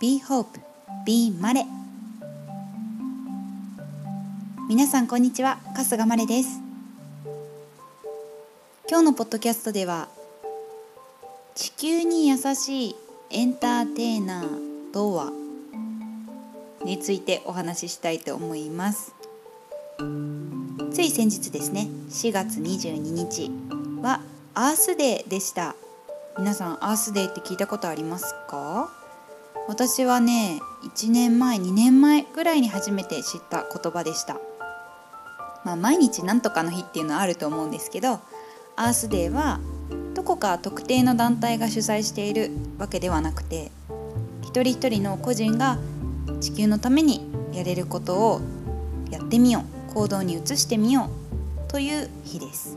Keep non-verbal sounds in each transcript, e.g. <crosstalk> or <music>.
Be Hope Be マレ皆さんこんにちは。春日マレです。今日のポッドキャストでは地球に優しいエンターテイナーとはについてお話ししたいと思います。つい先日ですね4月22日はアースデーでした。皆さんアースデーって聞いたことありますか？私はね1年前2年前ぐらいに初めて知った言葉でした。まあ毎日なんとかの日っていうのはあると思うんですけどアースデーはどこか特定の団体が主催しているわけではなくて一人一人の個人が地球のためにやれることをやってみよう行動に移してみようという日です。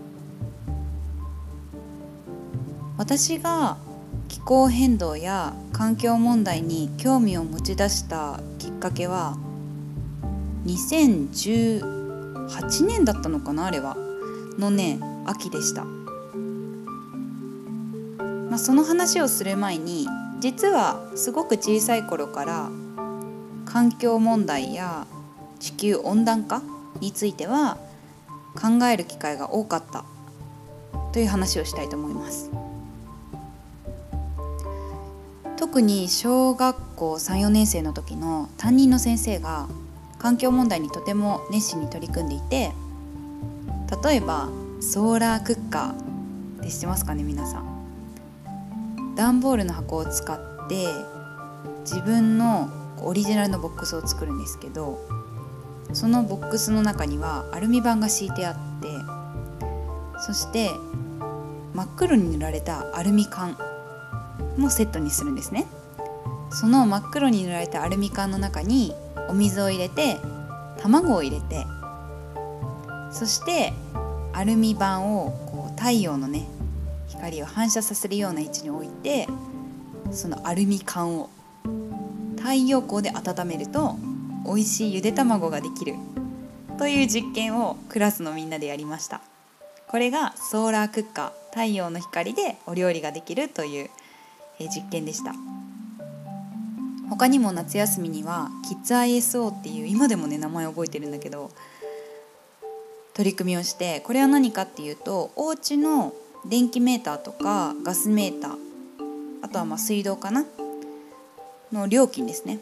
私が候変動や環境問題に興味を持ち出したきっかけは2018年だったのかなあれはのね秋でした、まあ、その話をする前に実はすごく小さい頃から環境問題や地球温暖化については考える機会が多かったという話をしたいと思います。特に小学校34年生の時の担任の先生が環境問題にとても熱心に取り組んでいて例えばソーラークッカーって知ってますかね皆さん。段ボールの箱を使って自分のオリジナルのボックスを作るんですけどそのボックスの中にはアルミ板が敷いてあってそして真っ黒に塗られたアルミ缶もセットにするんですね。その真っ黒に塗られたアルミ缶の中にお水を入れて卵を入れてそしてアルミ板をこう太陽のね光を反射させるような位置に置いてそのアルミ缶を太陽光で温めると美味しいゆで卵ができるという実験をクラスのみんなでやりました。これがソーラークッカー太陽の光でお料理ができるという実験でした。他にも夏休みにはキッズ ISO っていう今でもね名前覚えてるんだけど取り組みをしてこれは何かっていうとお家の電気メーターとかガスメーターあとはま水道かな？の料金ですね。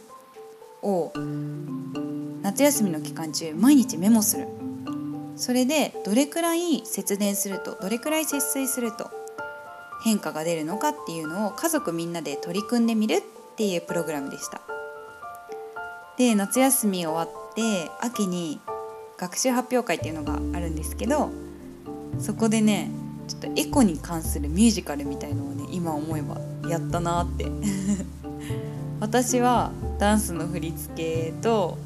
を夏休みの期間中毎日メモする。それでどれくらい節電するとどれくらい節水すると変化が出るのかっていうのを家族みんなで取り組んでみるっていうプログラムでした。で夏休み終わって秋に学習発表会っていうのがあるんですけどそこでねちょっとエコに関するミュージカルみたいのをね今思えばやったなって。<laughs> 私はダンスの振り付けと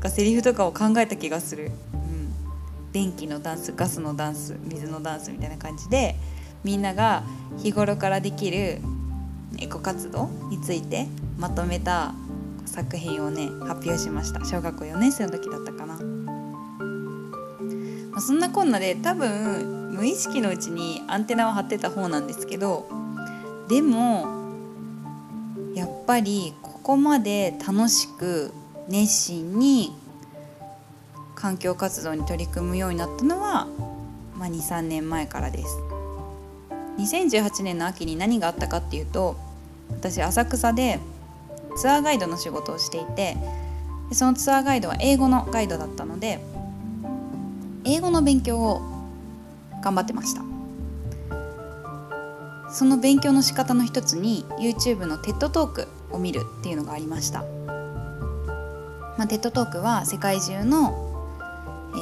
かセリフとかを考えた気がする、うん、電気のダンスガスのダンス水のダンスみたいな感じでみんなが日頃からできるエコ活動についてまとめた作品をね発表しました小学校4年生の時だったかな、まあ、そんなこんなで多分無意識のうちにアンテナを張ってた方なんですけどでもやっぱりここまで楽しく熱心に環境活動に取り組むようになったのは、まあ、23年前からです。2018年の秋に何があったかっていうと私浅草でツアーガイドの仕事をしていてそのツアーガイドは英語のガイドだったので英語の勉強を頑張ってました。その勉強の仕方の一つに YouTube の TED トークを見るっていうのがありました、まあ、TED トークは世界中の、え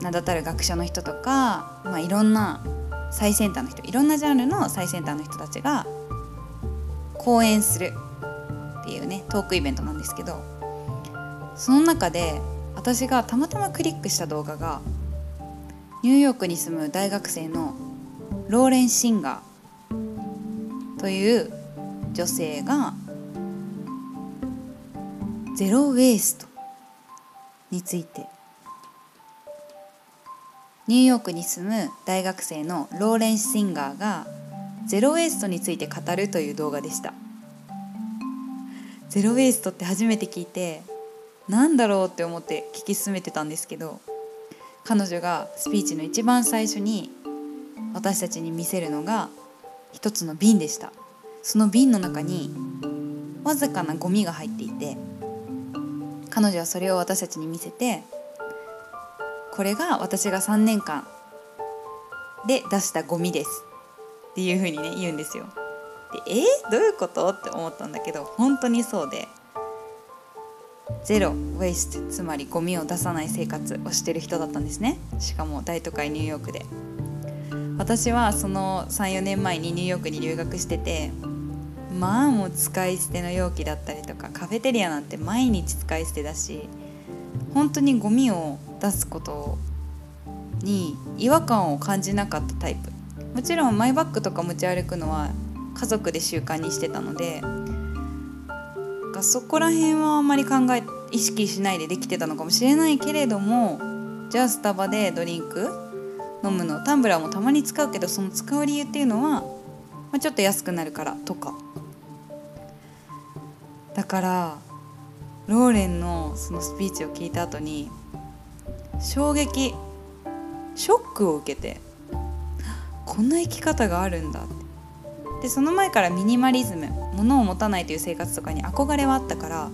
ー、名だたる学者の人とか、まあ、いろんな最先端の人いろんなジャンルの最先端の人たちが講演するっていうねトークイベントなんですけどその中で私がたまたまクリックした動画がニューヨークに住む大学生のローレン・シンガーという女性がゼロ・ウェイストについてニューヨークに住む大学生のローレンス・シンガーがゼロ・ウェイストについて語るという動画でした。ゼロ・ウェイストって初めて聞いてなんだろうって思って聞き進めてたんですけど彼女がスピーチの一番最初に私たちに見せるのが一つの瓶でした。その瓶の中にわずかなゴミが入っていて彼女はそれを私たちに見せてこれが私が3年間で出したゴミですっていうふうにね言うんですよ。でえー、どういうこと？って思ったんだけど本当にそうで。ゼロウェイストつまりゴミを出さない生活をしてる人だったんですね。しかも大都会ニューヨークで。私はその34年前にニューヨークに留学しててまあもう使い捨ての容器だったりとかカフェテリアなんて毎日使い捨てだし本当にゴミを出すことに違和感を感じなかったタイプ。もちろんマイバッグとか持ち歩くのは家族で習慣にしてたのでそこら辺はあんまり考え意識しないでできてたのかもしれないけれどもじゃあスタバでドリンク飲むのタンブラーもたまに使うけどその使う理由っていうのは、まあ、ちょっと安くなるからとか。だからローレンのそのスピーチを聞いた後に衝撃ショックを受けてこんな生き方があるんだって。でその前からミニマリズム物を持たないという生活とかに憧れはあったから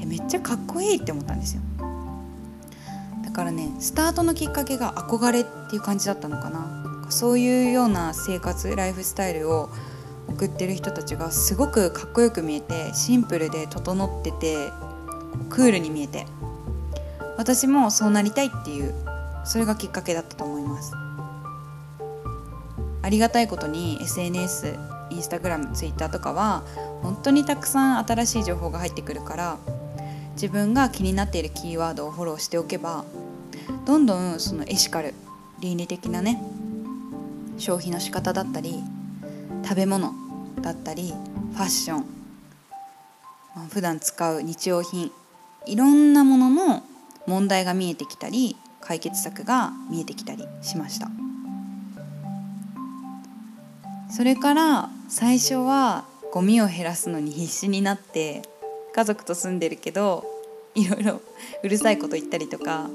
えめっちゃかっこいいって思ったんですよ。だからねスタートのきっかけが憧れっていう感じだったのかな。そういうような生活ライフスタイルを送ってる人たちがすごくかっこよく見えてシンプルで整っててクールに見えて。私もそうなりたいっていうそれがきっかけだったと思います。ありがたいことに SNS インスタグラムツイッターとかは本当にたくさん新しい情報が入ってくるから自分が気になっているキーワードをフォローしておけばどんどんそのエシカル倫理的なね消費の仕方だったり食べ物だったりファッション普段使う日用品いろんなものの問題が見えてきたり解決策が見えてきたりしました。それから最初はゴミを減らすのに必死になって家族と住んでるけどいろいろ <laughs> うるさいこと言ったりとか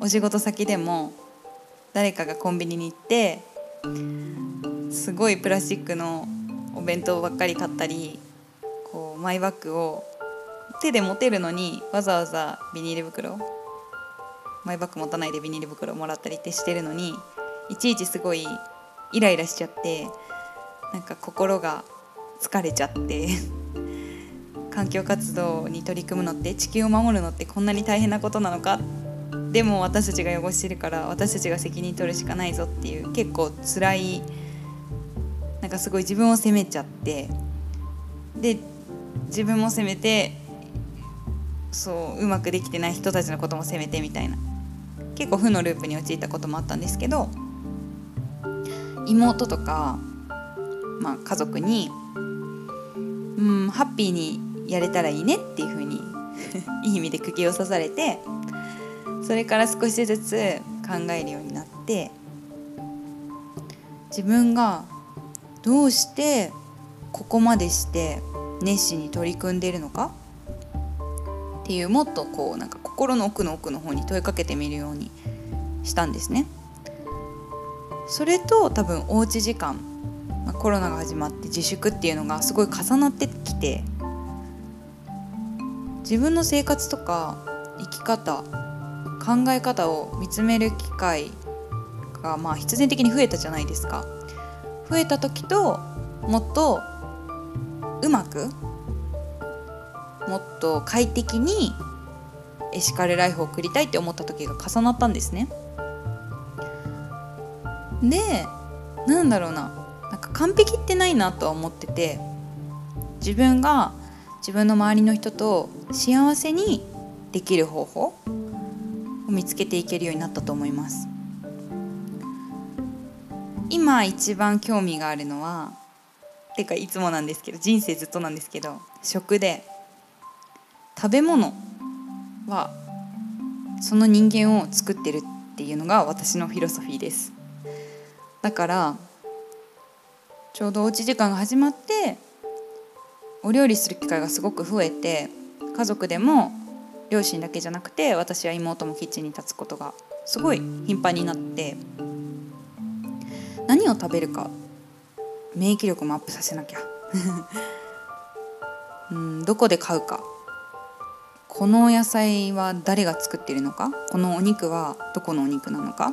お仕事先でも誰かがコンビニに行ってすごいプラスチックのお弁当ばっかり買ったりこうマイバッグを手で持てるのにわざわざビニール袋マイバッグ持たないでビニール袋もらったりってしてるのにいちいちすごいイライラしちゃってなんか心が疲れちゃって環境活動に取り組むのって地球を守るのってこんなに大変なことなのかでも私たちが汚してるから私たちが責任取るしかないぞっていう結構辛いなんかすごい自分を責めちゃってで自分も責めてそううまくできてない人たちのことも責めてみたいな。結構負のループに陥ったこともあったんですけど妹とか、まあ、家族に、うん、ハッピーにやれたらいいねっていう風に <laughs> いい意味で釘を刺されてそれから少しずつ考えるようになって自分がどうしてここまでして熱心に取り組んでいるのかっていうもっとこうなんか心の奥の奥の方に問いかけてみるようにしたんですね。それと多分おうち時間、まあ、コロナが始まって自粛っていうのがすごい重なってきて自分の生活とか生き方考え方を見つめる機会がまあ必然的に増えたじゃないですか増えた時ともっとうまくもっと快適にエシカルライフを送りたいって思った時が重なったんですね。でなんだろうな。なんか完璧ってないなとは思ってて自分が自分の周りの人と幸せにできる方法を見つけていけるようになったと思います。今一番興味があるのはてかいつもなんですけど人生ずっとなんですけど食で。食べ物はその人間を作ってるっていうのが私のフィロソフィーです。だからちょうどおうち時間が始まってお料理する機会がすごく増えて家族でも両親だけじゃなくて私や妹もキッチンに立つことがすごい頻繁になって何を食べるか免疫力もアップさせなきゃ。<laughs> うんどこで買うか。この野菜は誰が作ってるのか？このお肉はどこのお肉なのか？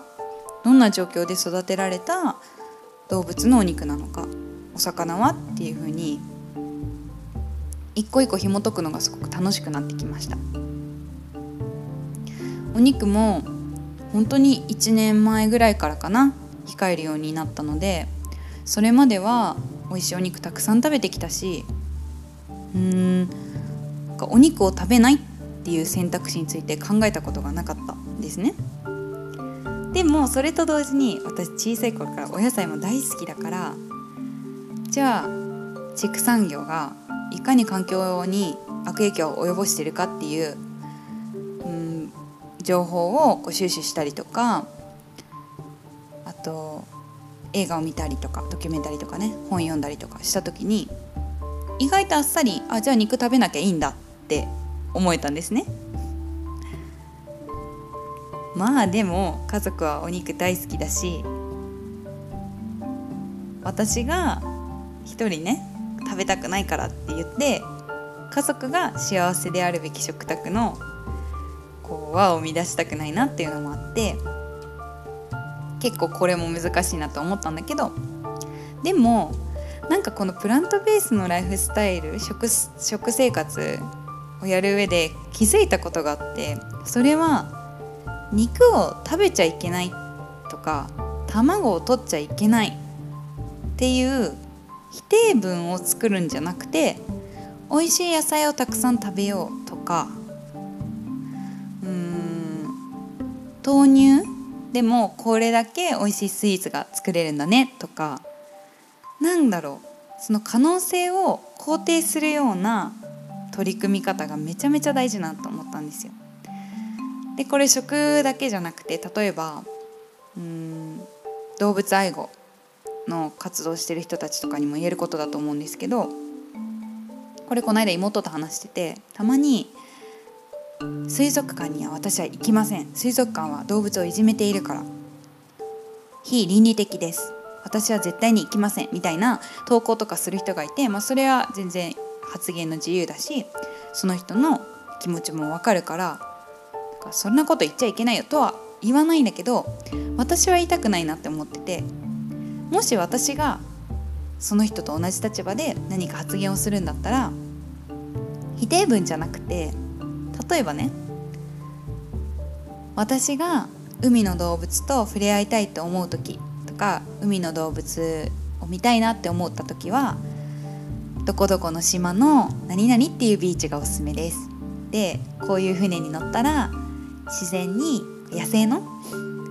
どんな状況で育てられた動物のお肉なのか？お魚はっていうふうに一個一個紐解くのがすごく楽しくなってきました。お肉も本当に1年前ぐらいからかな？控えるようになったのでそれまでは美味しいお肉たくさん食べてきたしうーんお肉を食べないっっていう選択肢について考えたことがなかったですね。でもそれと同時に私小さい頃からお野菜も大好きだからじゃあ畜産業がいかに環境に悪影響を及ぼしてるかっていう、うん、情報をこう収集したりとかあと映画を見たりとかドキュメンタリーとかね本読んだりとかした時に意外とあっさりあじゃあ肉食べなきゃいいんだって思えたんですね。まあでも家族はお肉大好きだし私が一人ね食べたくないからって言って家族が幸せであるべき食卓のこう輪を乱したくないなっていうのもあって結構これも難しいなと思ったんだけどでもなんかこのプラントベースのライフスタイル食食生活をやる上で気づいたことがあってそれは肉を食べちゃいけないとか卵を取っちゃいけないっていう否定文を作るんじゃなくて美味しい野菜をたくさん食べようとかうん豆乳でもこれだけ美味しいスイーツが作れるんだねとかなんだろうその可能性を肯定するような取り組み方がめちゃめちゃ大事なと思ったんですよ。でこれ食だけじゃなくて例えばうん動物愛護の活動してる人たちとかにも言えることだと思うんですけどこれこの間妹と話しててたまに水族館には私は行きません。水族館は動物をいじめているから。非倫理的です。私は絶対に行きません。みたいな投稿とかする人がいて、まあ、それは全然発言の自由だしその人の気持ちもわかるからそんなこと言っちゃいけないよとは言わないんだけど私は言いたくないなって思っててもし私がその人と同じ立場で何か発言をするんだったら否定文じゃなくて例えばね私が海の動物と触れ合いたいと思う時とか海の動物を見たいなって思った時はどこどこの島の何々っていうビーチがおすすめです。でこういう船に乗ったら自然に野生の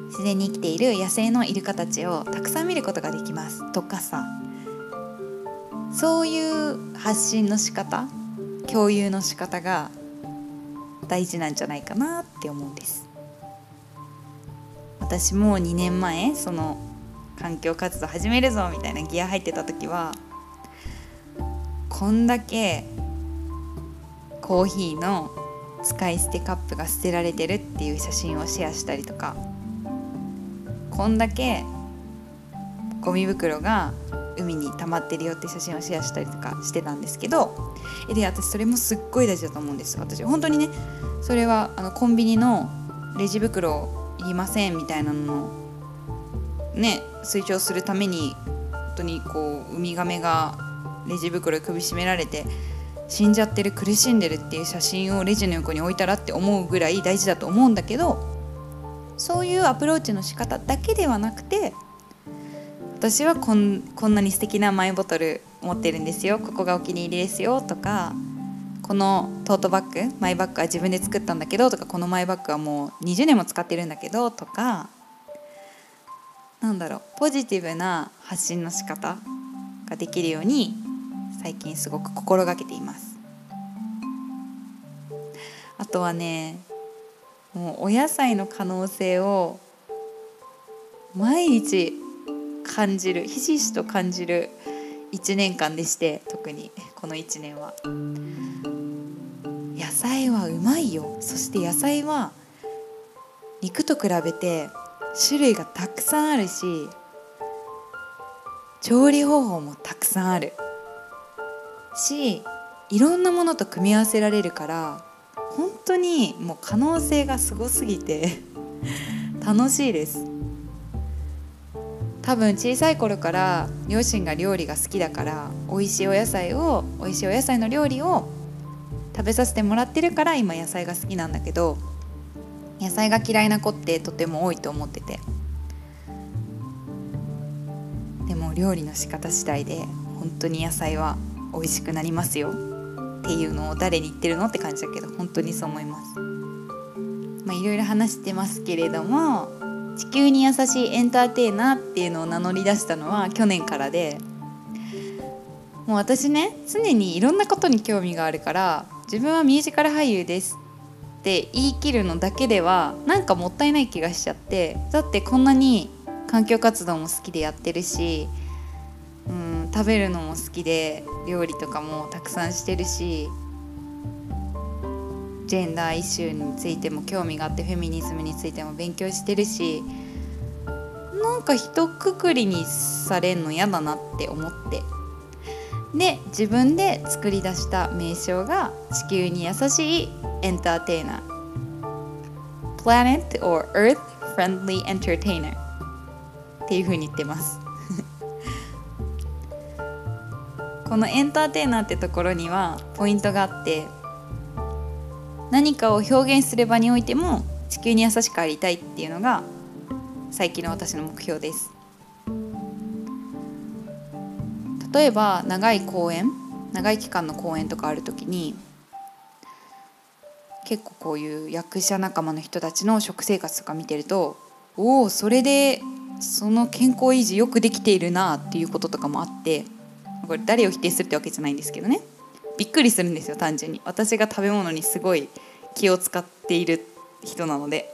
自然に生きている野生のイルカたちをたくさん見ることができます。とかさ。そういう発信の仕方共有の仕方が大事なんじゃないかなって思うんです。私も2年前その環境活動始めるぞみたいなギア入ってた時はこんだけコーヒーの使い捨てカップが捨てられてるっていう写真をシェアしたりとかこんだけゴミ袋が海に溜まってるよって写真をシェアしたりとかしてたんですけどで私それもすっごい大事だと思うんです。私本当にねそれはあのコンビニのレジ袋いりませんみたいなのをね推奨するために本当にこうウミガメがレジ袋首絞められて死んじゃってる苦しんでるっていう写真をレジの横に置いたらって思うぐらい大事だと思うんだけどそういうアプローチの仕方だけではなくて私はこんこんなに素敵なマイボトル持ってるんですよここがお気に入りですよとかこのトートバッグマイバッグは自分で作ったんだけどとかこのマイバッグはもう20年も使ってるんだけどとかなんだろうポジティブな発信の仕方ができるように最近すごく心がけています。あとはねもうお野菜の可能性を毎日感じるひしひしと感じる1年間でして特にこの1年は。野菜はうまいよ。そして野菜は肉と比べて種類がたくさんあるし調理方法もたくさんある。しいろんなものと組み合わせられるから本当にもう可能性がすごすぎて <laughs> 楽しいです。多分小さい頃から両親が料理が好きだから美味しいお野菜を美味しいお野菜の料理を食べさせてもらってるから今野菜が好きなんだけど野菜が嫌いな子ってとても多いと思ってて。でも料理の仕方次第で本当に野菜は美味しくなりますよっていうのを誰に言ってるのって感じだけど本当にそう思います。まあいろいろ話してますけれども地球に優しいエンターテイナーっていうのを名乗り出したのは去年からでもう私ね常にいろんなことに興味があるから自分はミュージカル俳優ですって言い切るのだけではなんかもったいない気がしちゃってだってこんなに環境活動も好きでやってるし、食べるのも好きで料理とかもたくさんしてるしジェンダーイシューについても興味があってフェミニズムについても勉強してるしなんか一括りにされんの嫌だなって思って。で自分で作り出した名称が地球に優しいエンターテイナー。Planet or Earth Friendly Entertainer っていう風に言ってます。このエンターテイナーってところにはポイントがあって何かを表現する場においても地球に優しくありたいっていうのが最近の私の目標です。例えば長い公演長い期間の公演とかある時に結構こういう役者仲間の人たちの食生活とか見てるとおおそれでその健康維持よくできているなっていうこととかもあってこれ誰を否定するってわけじゃないんですけどね。びっくりするんですよ単純に。私が食べ物にすごい気を使っている人なので。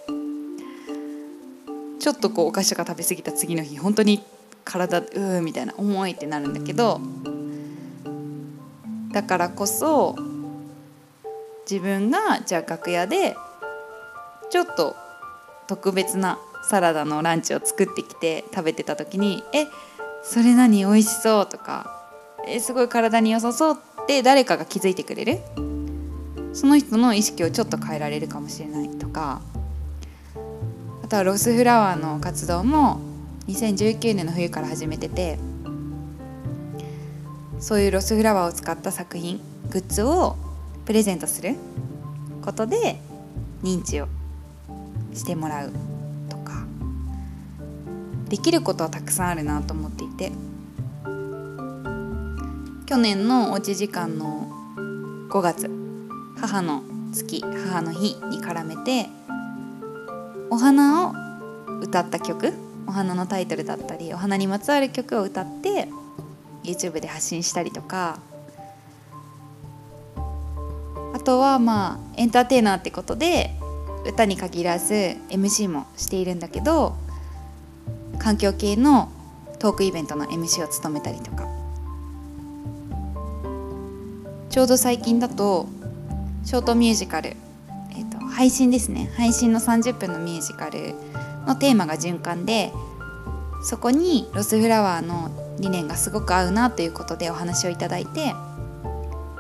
ちょっとこうお菓子とか食べ過ぎた次の日本当に体うーみたいな重いってなるんだけど。だからこそ自分がじゃあ楽屋でちょっと特別なサラダのランチを作ってきて食べてた時に「えそれ何？美味しそう」とか「えすごい体に良さそう」って誰かが気づいてくれる？その人の意識をちょっと変えられるかもしれないとか。あとはロスフラワーの活動も2019年の冬から始めててそういうロスフラワーを使った作品グッズをプレゼントすることで認知をしてもらうとか。できることはたくさんあるなと思っていて。去年のおうち時間の5月母の月母の日に絡めてお花を歌った曲お花のタイトルだったりお花にまつわる曲を歌って YouTube で発信したりとかあとはまあエンターテイナーってことで歌に限らず MC もしているんだけど環境系のトークイベントの MC を務めたりとか。ちょうど最近だとショートミュージカル、えーと、配信ですね。配信の30分のミュージカルのテーマが循環でそこにロスフラワーの理念がすごく合うなということでお話をいただいて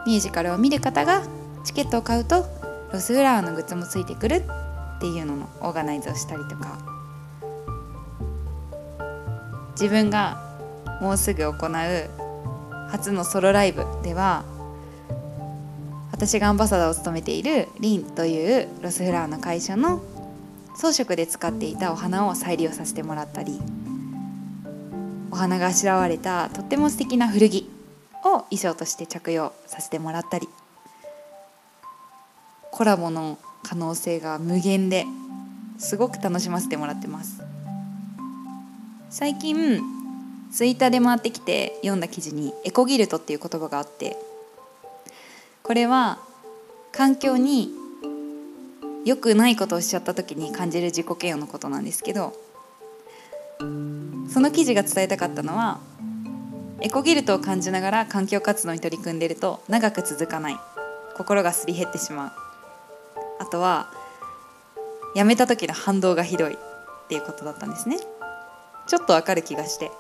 ミュージカルを見る方がチケットを買うとロスフラワーのグッズもついてくるっていうののオーガナイズをしたりとか。自分がもうすぐ行う初のソロライブでは私がアンバサダーを務めているリンというロスフラワーの会社の装飾で使っていたお花を再利用させてもらったりお花があしらわれたとっても素敵な古着を衣装として着用させてもらったりコラボの可能性が無限ですごく楽しませてもらってます。最近ツイッターで回ってきて読んだ記事にエコギルトっていう言葉があってこれは環境に良くないことをしちゃった時に感じる自己嫌悪のことなんですけどその記事が伝えたかったのはエコギルトを感じながら環境活動に取り組んでると長く続かない。心がすり減ってしまう。あとは辞めた時の反動がひどい。っていうことだったんですね。ちょっとわかる気がして。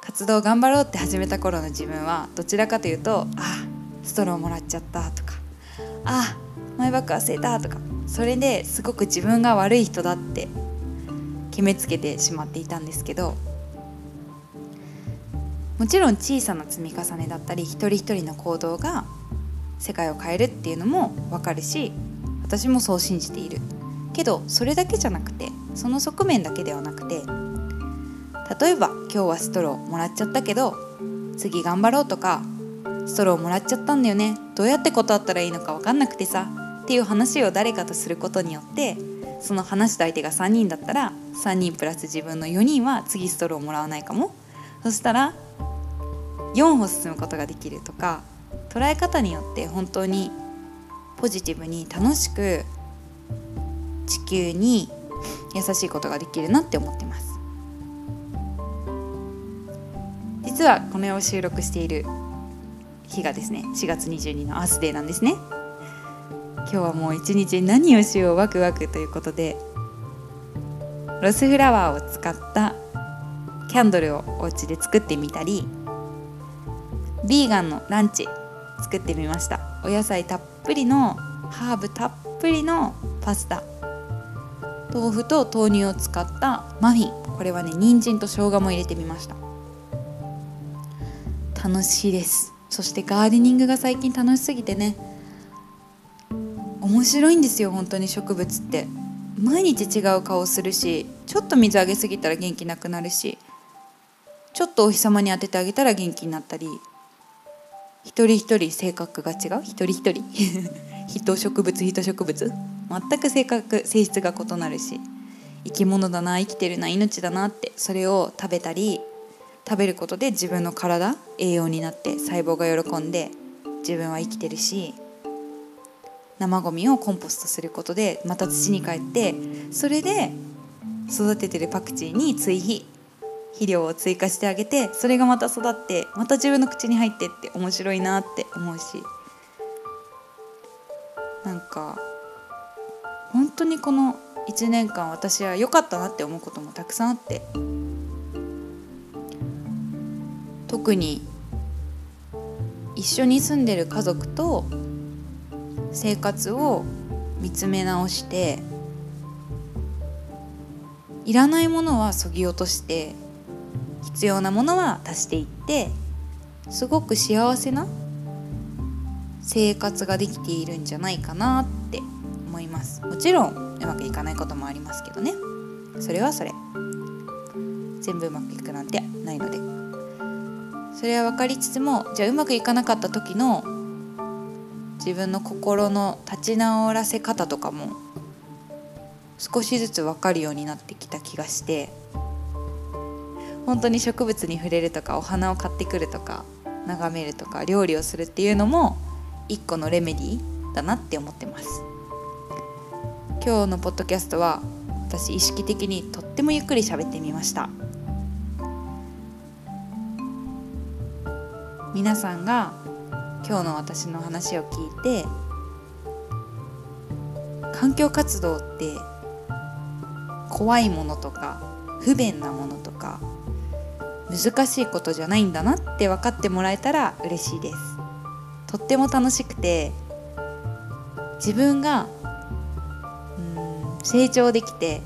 活動頑張ろうって始めた頃の自分はどちらかというと「あストローもらっちゃった」とか「あマイバッグ忘れた」とかそれですごく自分が悪い人だって決めつけてしまっていたんですけどもちろん小さな積み重ねだったり一人一人の行動が世界を変えるっていうのも分かるし私もそう信じている。けどそれだけじゃなくてその側面だけではなくて例えば今日はストローもらっちゃったけど次頑張ろうとかストローもらっちゃったんだよね。どうやって断ったらいいのか分かんなくてさ。っていう話を誰かとすることによってその話した相手が3人だったら3人プラス自分の4人は次ストローをもらわないかも。そしたら4歩進むことができるとか捉え方によって本当にポジティブに楽しく地球に優しいことができるなって思ってます。実はこの絵を収録している日がですね4月22のアースデーなんですね。今日はもう一日何をしようワクワクということでロスフラワーを使ったキャンドルをお家で作ってみたりビーガンのランチ作ってみました。お野菜たっぷりのハーブたっぷりのパスタ豆腐と豆乳を使ったマフィン。これはね人参と生姜も入れてみました。楽しいです。そしてガーデニングが最近楽しすぎてね。面白いんですよ本当に植物って。毎日違う顔するしちょっと水あげすぎたら元気なくなるしちょっとお日様に当ててあげたら元気になったり一人一人性格が違う？一人一人。<laughs> 人植物人植物。全く性格性質が異なるし生き物だな生きてるな命だなってそれを食べたり食べることで自分の体栄養になって細胞が喜んで自分は生きてるし生ゴミをコンポストすることでまた土に帰ってそれで育ててるパクチーに追肥肥料を追加してあげてそれがまた育ってまた自分の口に入ってって面白いなって思うしなんか本当にこの1年間私は良かったなって思うこともたくさんあって特に一緒に住んでる家族と生活を見つめ直していらないものはそぎ落として必要なものは足していってすごく幸せな生活ができているんじゃないかなって思います。もちろんうまくいかないこともありますけどね。それはそれ。全部うまくいくなんてないので。それは分かりつつもじゃあうまくいかなかった時の自分の心の立ち直らせ方とかも少しずつ分かるようになってきた気がして本当に植物に触れるとかお花を買ってくるとか眺めるとか料理をするっていうのも一個のレメディーだなって思ってます。今日のポッドキャストは私意識的にとってもゆっくり喋ってみました。皆さんが今日の私の話を聞いて環境活動って怖いものとか不便なものとか難しいことじゃないんだなって分かってもらえたら嬉しいです。とっても楽しくて自分がうん成長できて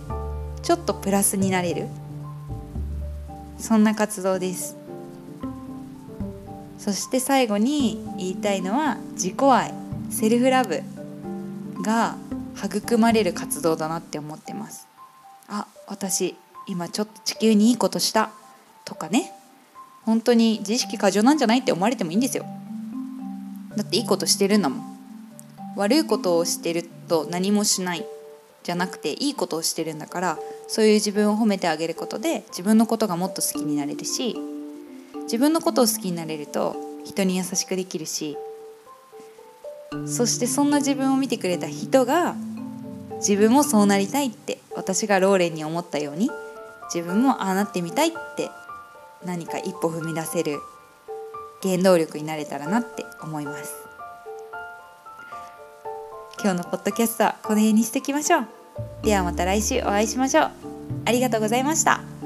ちょっとプラスになれるそんな活動です。そして最後に言いたいのは自己愛セルフラブが育まれる活動だなって思ってますあ私今ちょっと地球にいいことしたとかね。本当に自意識過剰なんじゃないって思われてもいいんですよ。だっていいことしてるんだもん。悪いことをしてると何もしない。じゃなくていいことをしてるんだからそういう自分を褒めてあげることで自分のことがもっと好きになれるし自分のことを好きになれると人に優しくできるしそしてそんな自分を見てくれた人が自分もそうなりたいって私がローレンに思ったように自分もああなってみたいって何か一歩踏み出せる原動力になれたらなって思います。今日のポッドキャストはこの辺にしておきましょう。ではまた来週お会いしましょう。ありがとうございました。